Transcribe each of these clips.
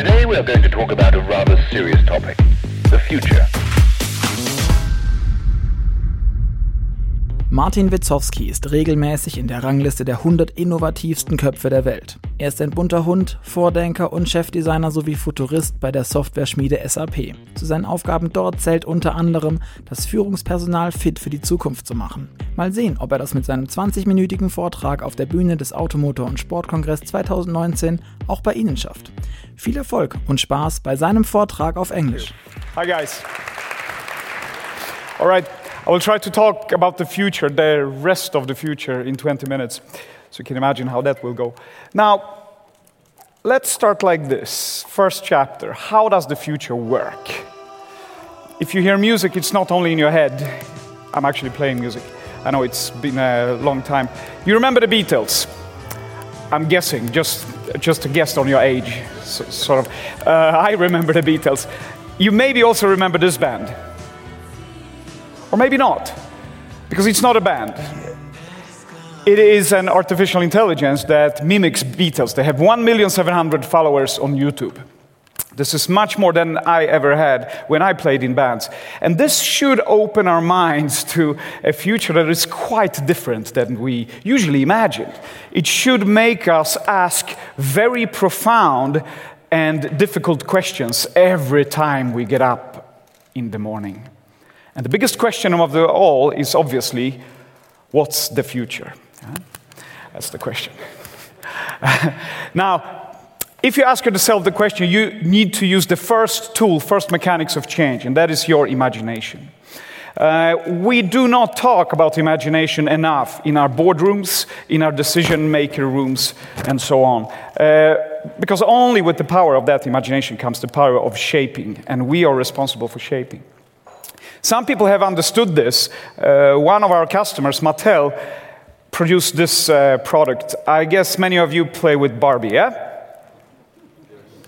Today we are going to talk about a rather serious topic the future. Martin Witzowski ist regelmäßig in der Rangliste der 100 innovativsten Köpfe der Welt. Er ist ein bunter Hund, Vordenker und Chefdesigner sowie Futurist bei der Softwareschmiede SAP. Zu seinen Aufgaben dort zählt unter anderem, das Führungspersonal fit für die Zukunft zu machen. Mal sehen, ob er das mit seinem 20-minütigen Vortrag auf der Bühne des Automotor- und Sportkongress 2019 auch bei Ihnen schafft. Viel Erfolg und Spaß bei seinem Vortrag auf Englisch. Hi, guys. All right, I will try to talk about the future, the rest of the future, in 20 minutes. So you can imagine how that will go. Now, let's start like this. First chapter How does the future work? If you hear music, it's not only in your head. I'm actually playing music. I know it's been a long time. You remember the Beatles? I'm guessing, just, just a guess on your age, so, sort of. Uh, I remember the Beatles. You maybe also remember this band. Or maybe not, because it's not a band. It is an artificial intelligence that mimics Beatles. They have 1,700,000 followers on YouTube. This is much more than I ever had when I played in bands. And this should open our minds to a future that is quite different than we usually imagine. It should make us ask very profound and difficult questions every time we get up in the morning. And the biggest question of them all is obviously what's the future? That's the question. now, if you ask yourself the question, you need to use the first tool, first mechanics of change, and that is your imagination. Uh, we do not talk about imagination enough in our boardrooms, in our decision maker rooms, and so on. Uh, because only with the power of that imagination comes the power of shaping, and we are responsible for shaping. Some people have understood this. Uh, one of our customers, Mattel, produced this uh, product. I guess many of you play with Barbie, yeah?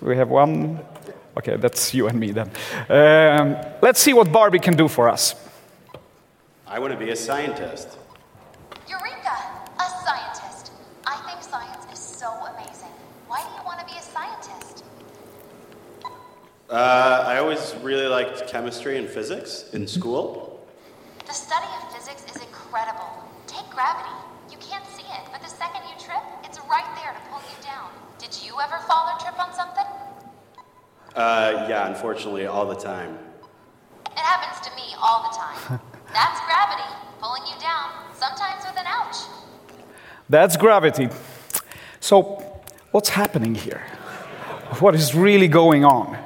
We have one. Okay, that's you and me then. Um, let's see what Barbie can do for us. I want to be a scientist. Uh, I always really liked chemistry and physics in school. The study of physics is incredible. Take gravity. You can't see it, but the second you trip, it's right there to pull you down. Did you ever fall or trip on something? Uh, yeah, unfortunately, all the time. It happens to me all the time. That's gravity pulling you down, sometimes with an ouch. That's gravity. So, what's happening here? What is really going on?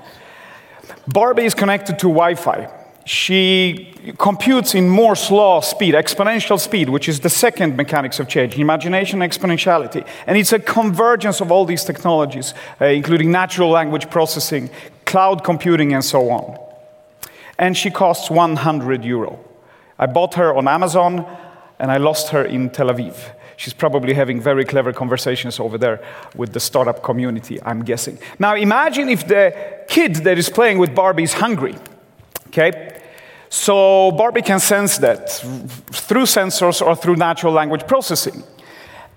Barbie is connected to Wi Fi. She computes in Moore's law speed, exponential speed, which is the second mechanics of change, imagination, exponentiality. And it's a convergence of all these technologies, uh, including natural language processing, cloud computing, and so on. And she costs 100 euro. I bought her on Amazon and I lost her in Tel Aviv. She's probably having very clever conversations over there with the startup community, I'm guessing. Now imagine if the kid that is playing with Barbie is hungry. Okay? So Barbie can sense that through sensors or through natural language processing.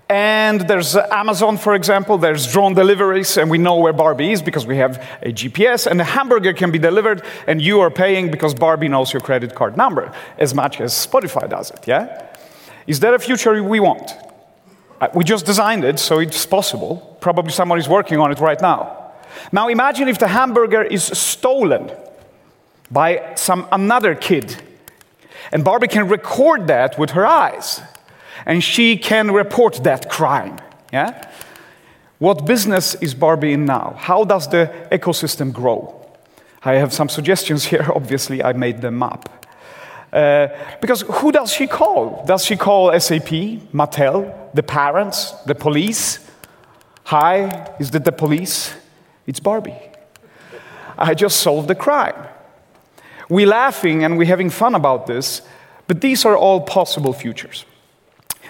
And there's Amazon, for example, there's drone deliveries, and we know where Barbie is because we have a GPS, and a hamburger can be delivered, and you are paying because Barbie knows your credit card number as much as Spotify does it, yeah? Is that a future we want? We just designed it, so it's possible. Probably somebody's working on it right now. Now imagine if the hamburger is stolen by some another kid, and Barbie can record that with her eyes and she can report that crime. Yeah? What business is Barbie in now? How does the ecosystem grow? I have some suggestions here, obviously, I made them up. Uh, because who does she call? Does she call SAP, Mattel, the parents, the police? Hi, is that the police? It's Barbie. I just solved the crime. We're laughing and we're having fun about this, but these are all possible futures.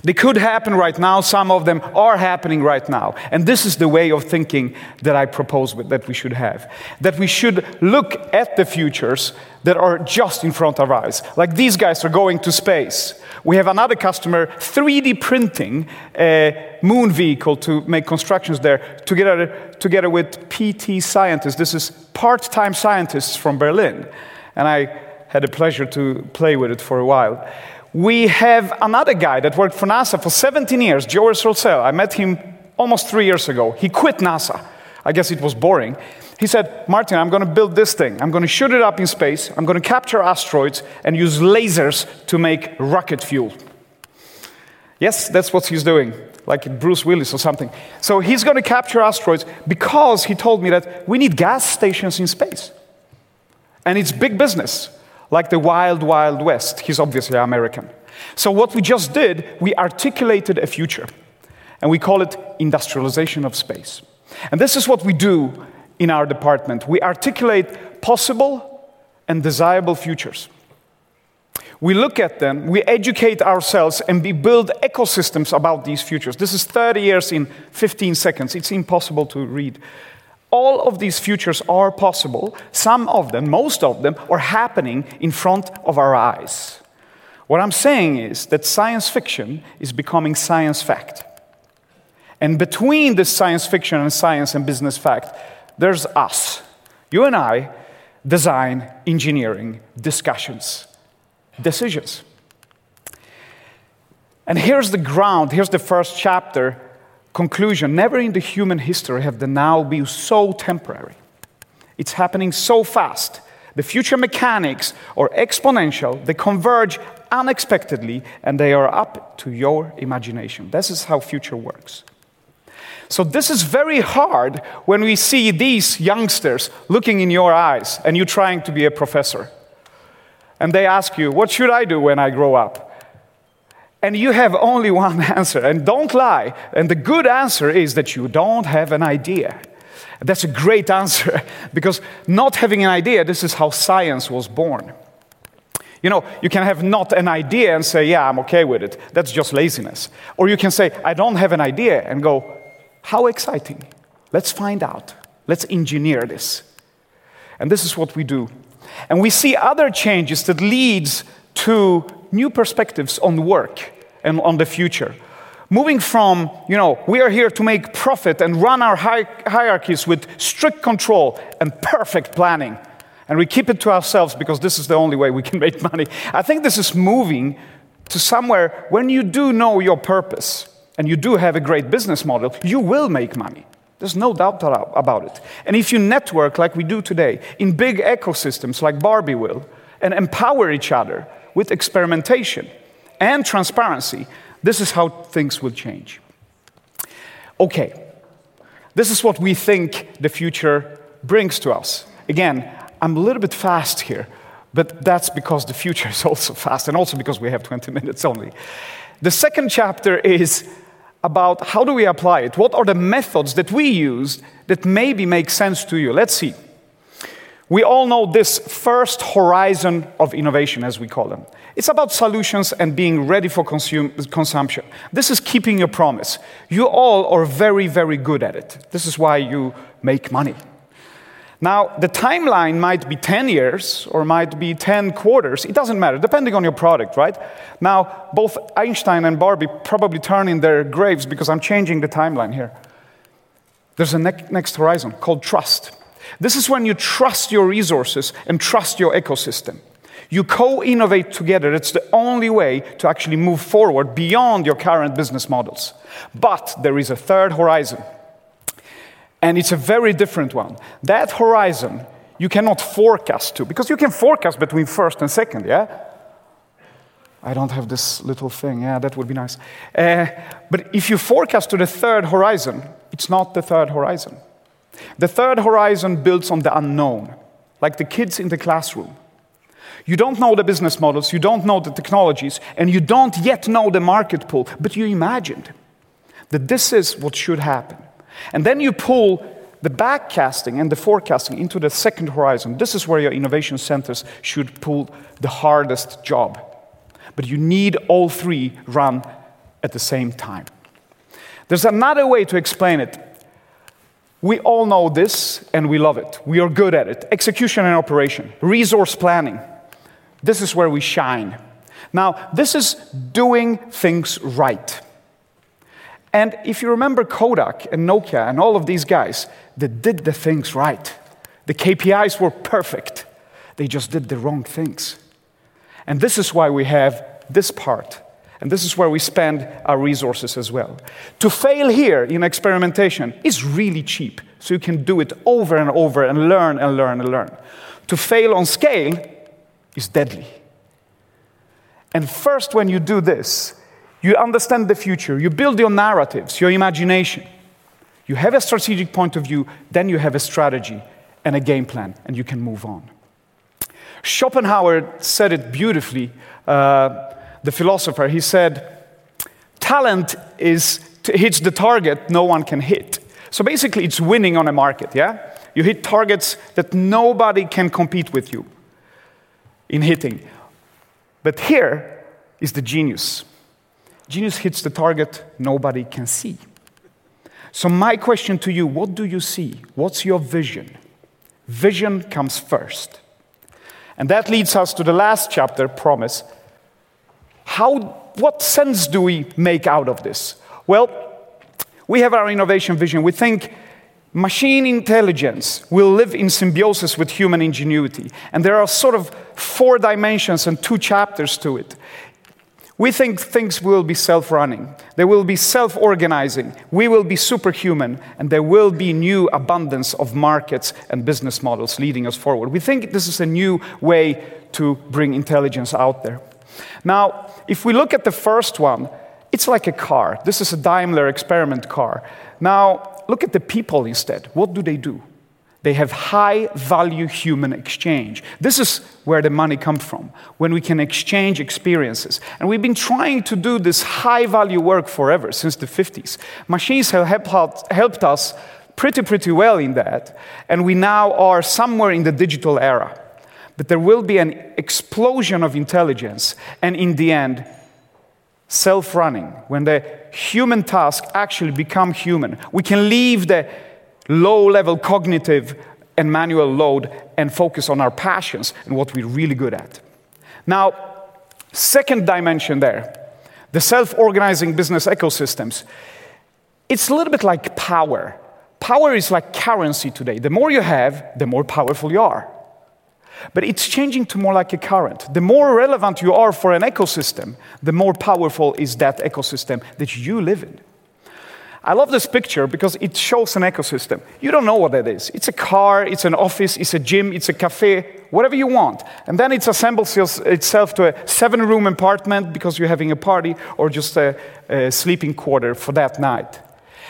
They could happen right now. Some of them are happening right now. And this is the way of thinking that I propose that we should have. That we should look at the futures that are just in front of our eyes. Like these guys are going to space. We have another customer 3D printing a moon vehicle to make constructions there together, together with PT scientists. This is part time scientists from Berlin. And I had the pleasure to play with it for a while. We have another guy that worked for NASA for 17 years, Joris Rolsell. I met him almost three years ago. He quit NASA. I guess it was boring. He said, Martin, I'm going to build this thing. I'm going to shoot it up in space. I'm going to capture asteroids and use lasers to make rocket fuel. Yes, that's what he's doing, like Bruce Willis or something. So he's going to capture asteroids because he told me that we need gas stations in space. And it's big business, like the wild, wild west. He's obviously American. So what we just did, we articulated a future. And we call it industrialization of space. And this is what we do in our department. We articulate possible and desirable futures. We look at them, we educate ourselves, and we build ecosystems about these futures. This is 30 years in 15 seconds. It's impossible to read. All of these futures are possible. Some of them, most of them, are happening in front of our eyes. What I'm saying is that science fiction is becoming science fact. And between this science fiction and science and business fact, there's us. You and I design engineering discussions, decisions. And here's the ground, here's the first chapter conclusion. Never in the human history have the now been so temporary. It's happening so fast. The future mechanics are exponential, they converge unexpectedly, and they are up to your imagination. This is how future works. So, this is very hard when we see these youngsters looking in your eyes and you trying to be a professor. And they ask you, What should I do when I grow up? And you have only one answer. And don't lie. And the good answer is that you don't have an idea. That's a great answer because not having an idea, this is how science was born. You know, you can have not an idea and say, Yeah, I'm okay with it. That's just laziness. Or you can say, I don't have an idea and go, how exciting! Let's find out. Let's engineer this. And this is what we do. And we see other changes that leads to new perspectives on work and on the future. Moving from, you know, we are here to make profit and run our hi- hierarchies with strict control and perfect planning. And we keep it to ourselves because this is the only way we can make money. I think this is moving to somewhere when you do know your purpose and you do have a great business model, you will make money. There's no doubt about it. And if you network like we do today in big ecosystems like Barbie will and empower each other with experimentation and transparency, this is how things will change. Okay, this is what we think the future brings to us. Again, I'm a little bit fast here, but that's because the future is also fast and also because we have 20 minutes only. The second chapter is about how do we apply it? What are the methods that we use that maybe make sense to you? Let's see. We all know this first horizon of innovation, as we call them. It's about solutions and being ready for consume, consumption. This is keeping your promise. You all are very, very good at it. This is why you make money. Now, the timeline might be 10 years or might be 10 quarters. It doesn't matter, depending on your product, right? Now, both Einstein and Barbie probably turn in their graves because I'm changing the timeline here. There's a ne- next horizon called trust. This is when you trust your resources and trust your ecosystem. You co innovate together. It's the only way to actually move forward beyond your current business models. But there is a third horizon and it's a very different one. That horizon you cannot forecast to, because you can forecast between first and second, yeah? I don't have this little thing, yeah, that would be nice. Uh, but if you forecast to the third horizon, it's not the third horizon. The third horizon builds on the unknown, like the kids in the classroom. You don't know the business models, you don't know the technologies, and you don't yet know the market pool, but you imagined that this is what should happen. And then you pull the backcasting and the forecasting into the second horizon. This is where your innovation centers should pull the hardest job. But you need all three run at the same time. There's another way to explain it. We all know this and we love it. We are good at it. Execution and operation, resource planning. This is where we shine. Now, this is doing things right. And if you remember Kodak and Nokia and all of these guys, they did the things right. The KPIs were perfect. They just did the wrong things. And this is why we have this part. And this is where we spend our resources as well. To fail here in experimentation is really cheap. So you can do it over and over and learn and learn and learn. To fail on scale is deadly. And first, when you do this, you understand the future, you build your narratives, your imagination. You have a strategic point of view, then you have a strategy and a game plan, and you can move on. Schopenhauer said it beautifully, uh, the philosopher. He said, Talent is to hit the target no one can hit. So basically, it's winning on a market, yeah? You hit targets that nobody can compete with you in hitting. But here is the genius. Genius hits the target nobody can see. So, my question to you what do you see? What's your vision? Vision comes first. And that leads us to the last chapter, promise. How, what sense do we make out of this? Well, we have our innovation vision. We think machine intelligence will live in symbiosis with human ingenuity. And there are sort of four dimensions and two chapters to it. We think things will be self running, they will be self organizing, we will be superhuman, and there will be new abundance of markets and business models leading us forward. We think this is a new way to bring intelligence out there. Now, if we look at the first one, it's like a car. This is a Daimler experiment car. Now, look at the people instead. What do they do? They have high value human exchange. This is where the money comes from, when we can exchange experiences. And we've been trying to do this high value work forever, since the 50s. Machines have helped us pretty, pretty well in that. And we now are somewhere in the digital era. But there will be an explosion of intelligence, and in the end, self running, when the human tasks actually become human. We can leave the low level cognitive and manual load and focus on our passions and what we're really good at. Now, second dimension there the self organizing business ecosystems. It's a little bit like power. Power is like currency today. The more you have, the more powerful you are. But it's changing to more like a current. The more relevant you are for an ecosystem, the more powerful is that ecosystem that you live in. I love this picture because it shows an ecosystem. You don't know what that is. It's a car, it's an office, it's a gym, it's a cafe, whatever you want. And then it assembles itself to a seven room apartment because you're having a party or just a, a sleeping quarter for that night.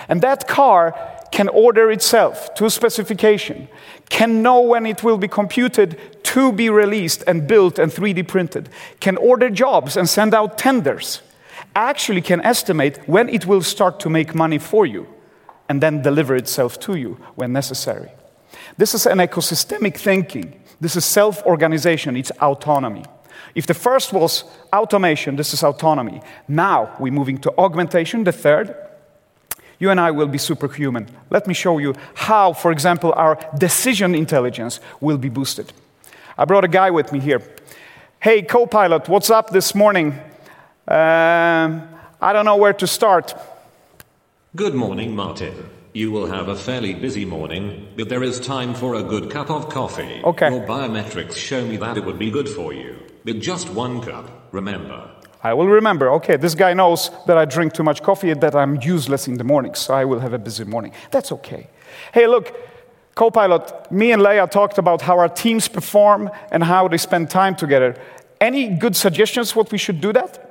And that car can order itself to a specification, can know when it will be computed to be released and built and 3D printed, can order jobs and send out tenders actually can estimate when it will start to make money for you and then deliver itself to you when necessary. This is an ecosystemic thinking. This is self organization, it's autonomy. If the first was automation, this is autonomy. Now we're moving to augmentation, the third. You and I will be superhuman. Let me show you how, for example, our decision intelligence will be boosted. I brought a guy with me here. Hey, co pilot, what's up this morning? Um, I don't know where to start. Good morning, Martin. You will have a fairly busy morning, but there is time for a good cup of coffee. Okay. Your biometrics show me that it would be good for you. But just one cup, remember. I will remember. Okay, this guy knows that I drink too much coffee and that I'm useless in the morning, so I will have a busy morning. That's okay. Hey, look, co pilot, me and Leia talked about how our teams perform and how they spend time together. Any good suggestions what we should do that?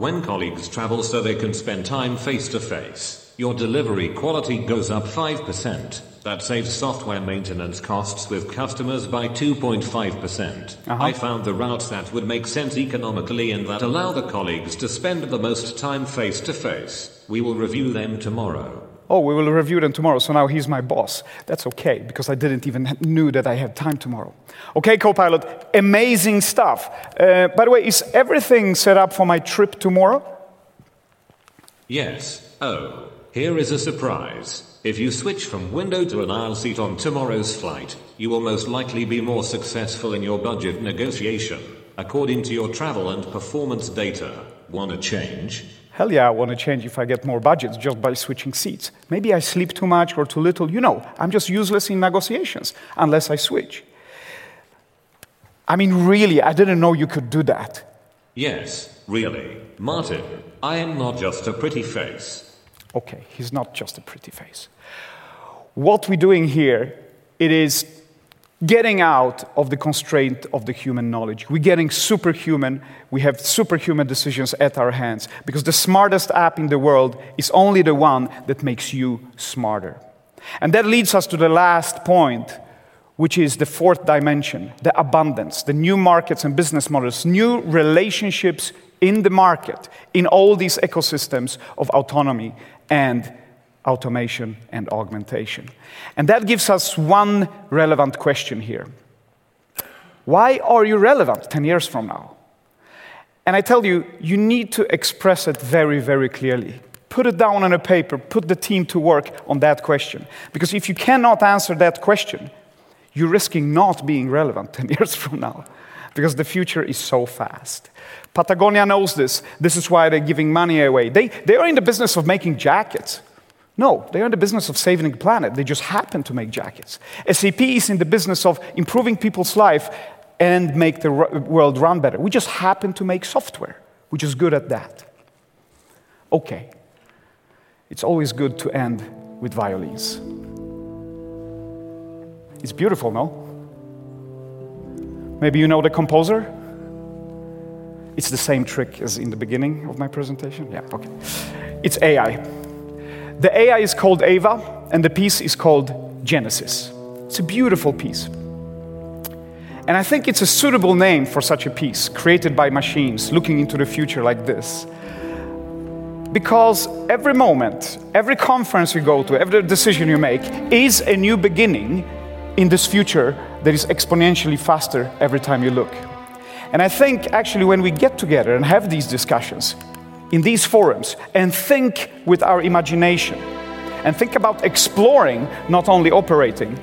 When colleagues travel so they can spend time face to face, your delivery quality goes up 5%. That saves software maintenance costs with customers by 2.5%. percent uh-huh. I found the routes that would make sense economically and that allow the colleagues to spend the most time face to face. We will review them tomorrow oh, we will review them tomorrow, so now he's my boss. That's okay, because I didn't even knew that I had time tomorrow. Okay, co-pilot, amazing stuff. Uh, by the way, is everything set up for my trip tomorrow? Yes. Oh, here is a surprise. If you switch from window to an aisle seat on tomorrow's flight, you will most likely be more successful in your budget negotiation. according to your travel and performance data. Wanna change? Hell yeah, I want to change if I get more budgets just by switching seats. Maybe I sleep too much or too little. You know, I'm just useless in negotiations unless I switch. I mean, really, I didn't know you could do that. Yes, really. Martin, I am not just a pretty face. Okay, he's not just a pretty face. What we're doing here, it is getting out of the constraint of the human knowledge. We're getting superhuman. We have superhuman decisions at our hands because the smartest app in the world is only the one that makes you smarter. And that leads us to the last point, which is the fourth dimension the abundance, the new markets and business models, new relationships in the market, in all these ecosystems of autonomy and automation and augmentation. And that gives us one relevant question here Why are you relevant 10 years from now? And I tell you, you need to express it very, very clearly. Put it down on a paper, put the team to work on that question. Because if you cannot answer that question, you're risking not being relevant 10 years from now. Because the future is so fast. Patagonia knows this. This is why they're giving money away. They, they are in the business of making jackets. No, they are in the business of saving the planet. They just happen to make jackets. SAP is in the business of improving people's life and make the world run better. We just happen to make software. We're just good at that. Okay. It's always good to end with violins. It's beautiful, no? Maybe you know the composer? It's the same trick as in the beginning of my presentation? Yeah, okay. It's AI. The AI is called Ava, and the piece is called Genesis. It's a beautiful piece. And I think it's a suitable name for such a piece, created by machines, looking into the future like this. Because every moment, every conference you go to, every decision you make is a new beginning in this future that is exponentially faster every time you look. And I think actually when we get together and have these discussions, in these forums and think with our imagination and think about exploring, not only operating,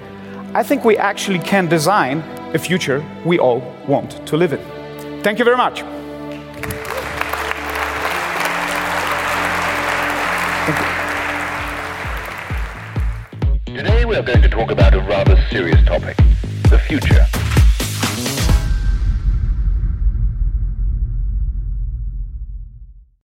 I think we actually can design a future we all want to live in. Thank you very much. Today we are going to talk about a rather serious topic the future.